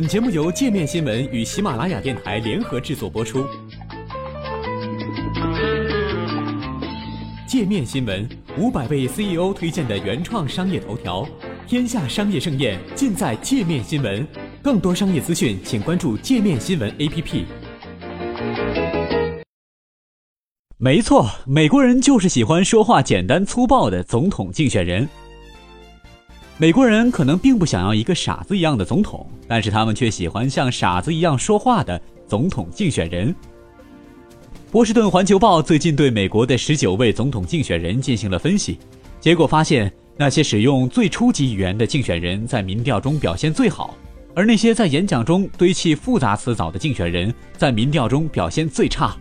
本节目由界面新闻与喜马拉雅电台联合制作播出。界面新闻五百位 CEO 推荐的原创商业头条，天下商业盛宴尽在界面新闻。更多商业资讯，请关注界面新闻 APP。没错，美国人就是喜欢说话简单粗暴的总统竞选人。美国人可能并不想要一个傻子一样的总统，但是他们却喜欢像傻子一样说话的总统竞选人。波士顿环球报最近对美国的十九位总统竞选人进行了分析，结果发现，那些使用最初级语言的竞选人在民调中表现最好，而那些在演讲中堆砌复杂词藻的竞选人在民调中表现最差。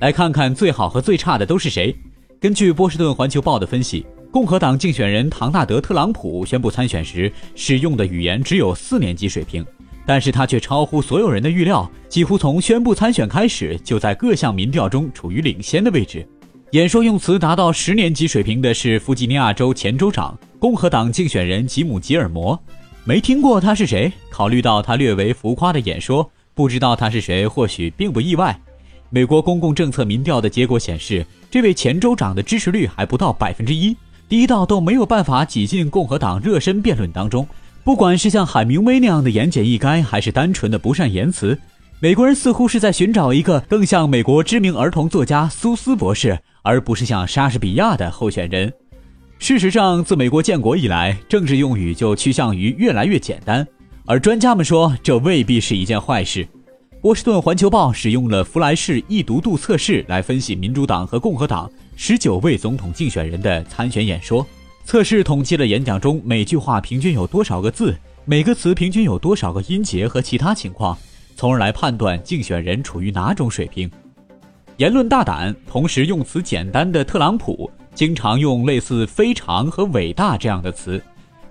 来看看最好和最差的都是谁？根据波士顿环球报的分析。共和党竞选人唐纳德·特朗普宣布参选时使用的语言只有四年级水平，但是他却超乎所有人的预料，几乎从宣布参选开始就在各项民调中处于领先的位置。演说用词达到十年级水平的是弗吉尼亚州前州长、共和党竞选人吉姆·吉尔摩。没听过他是谁？考虑到他略为浮夸的演说，不知道他是谁或许并不意外。美国公共政策民调的结果显示，这位前州长的支持率还不到百分之一。第一道都没有办法挤进共和党热身辩论当中，不管是像海明威那样的言简意赅，还是单纯的不善言辞，美国人似乎是在寻找一个更像美国知名儿童作家苏斯博士，而不是像莎士比亚的候选人。事实上，自美国建国以来，政治用语就趋向于越来越简单，而专家们说这未必是一件坏事。波士顿环球报使用了弗莱士易读度测试来分析民主党和共和党。十九位总统竞选人的参选演说测试统计了演讲中每句话平均有多少个字，每个词平均有多少个音节和其他情况，从而来判断竞选人处于哪种水平。言论大胆，同时用词简单的特朗普，经常用类似“非常”和“伟大”这样的词。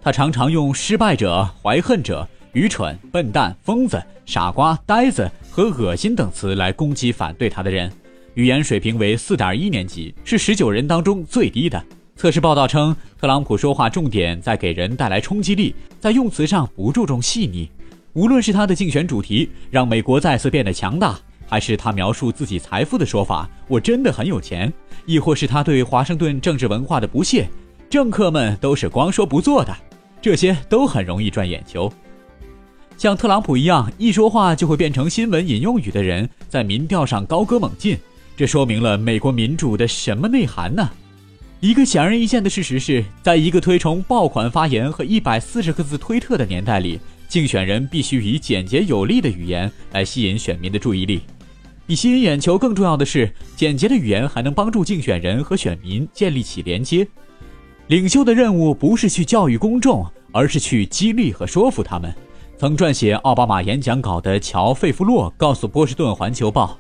他常常用“失败者”“怀恨者”“愚蠢”“笨蛋”“疯子”“傻瓜”“呆子”和“恶心”等词来攻击反对他的人。语言水平为四点一年级，是十九人当中最低的。测试报道称，特朗普说话重点在给人带来冲击力，在用词上不注重细腻。无论是他的竞选主题“让美国再次变得强大”，还是他描述自己财富的说法“我真的很有钱”，亦或是他对华盛顿政治文化的不屑，政客们都是光说不做的。这些都很容易赚眼球。像特朗普一样，一说话就会变成新闻引用语的人，在民调上高歌猛进。这说明了美国民主的什么内涵呢？一个显而易见的事实是，在一个推崇爆款发言和一百四十个字推特的年代里，竞选人必须以简洁有力的语言来吸引选民的注意力。比吸引眼球更重要的是，简洁的语言还能帮助竞选人和选民建立起连接。领袖的任务不是去教育公众，而是去激励和说服他们。曾撰写奥巴马演讲稿的乔·费弗洛告诉《波士顿环球报》。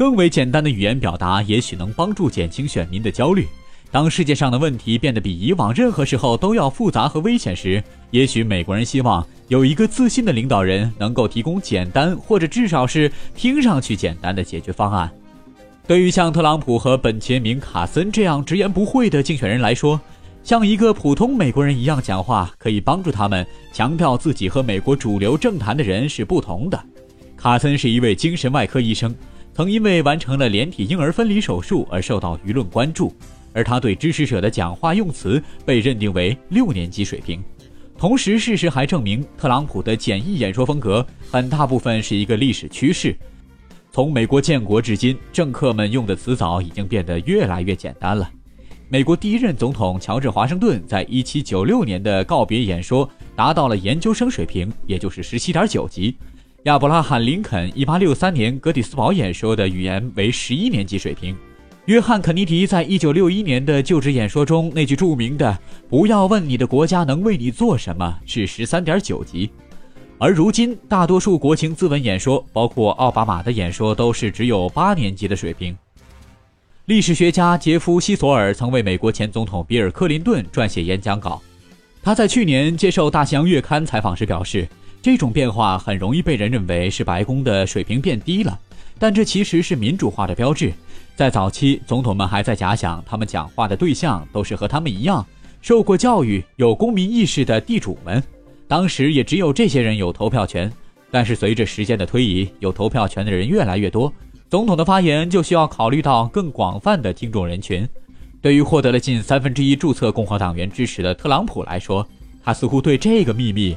更为简单的语言表达，也许能帮助减轻选民的焦虑。当世界上的问题变得比以往任何时候都要复杂和危险时，也许美国人希望有一个自信的领导人，能够提供简单或者至少是听上去简单的解决方案。对于像特朗普和本杰明·卡森这样直言不讳的竞选人来说，像一个普通美国人一样讲话，可以帮助他们强调自己和美国主流政坛的人是不同的。卡森是一位精神外科医生。曾因为完成了连体婴儿分离手术而受到舆论关注，而他对支持者的讲话用词被认定为六年级水平。同时，事实还证明，特朗普的简易演说风格很大部分是一个历史趋势。从美国建国至今，政客们用的词藻已经变得越来越简单了。美国第一任总统乔治·华盛顿在1796年的告别演说达到了研究生水平，也就是17.9级。亚伯拉罕·林肯1863年格底斯堡演说的语言为十一年级水平。约翰·肯尼迪在1961年的就职演说中，那句著名的“不要问你的国家能为你做什么”是十三点九级。而如今，大多数国情咨文演说，包括奥巴马的演说，都是只有八年级的水平。历史学家杰夫·希索尔曾为美国前总统比尔·克林顿撰写演讲稿。他在去年接受《大西洋月刊》采访时表示。这种变化很容易被人认为是白宫的水平变低了，但这其实是民主化的标志。在早期，总统们还在假想他们讲话的对象都是和他们一样受过教育、有公民意识的地主们。当时也只有这些人有投票权。但是随着时间的推移，有投票权的人越来越多，总统的发言就需要考虑到更广泛的听众人群。对于获得了近三分之一注册共和党员支持的特朗普来说，他似乎对这个秘密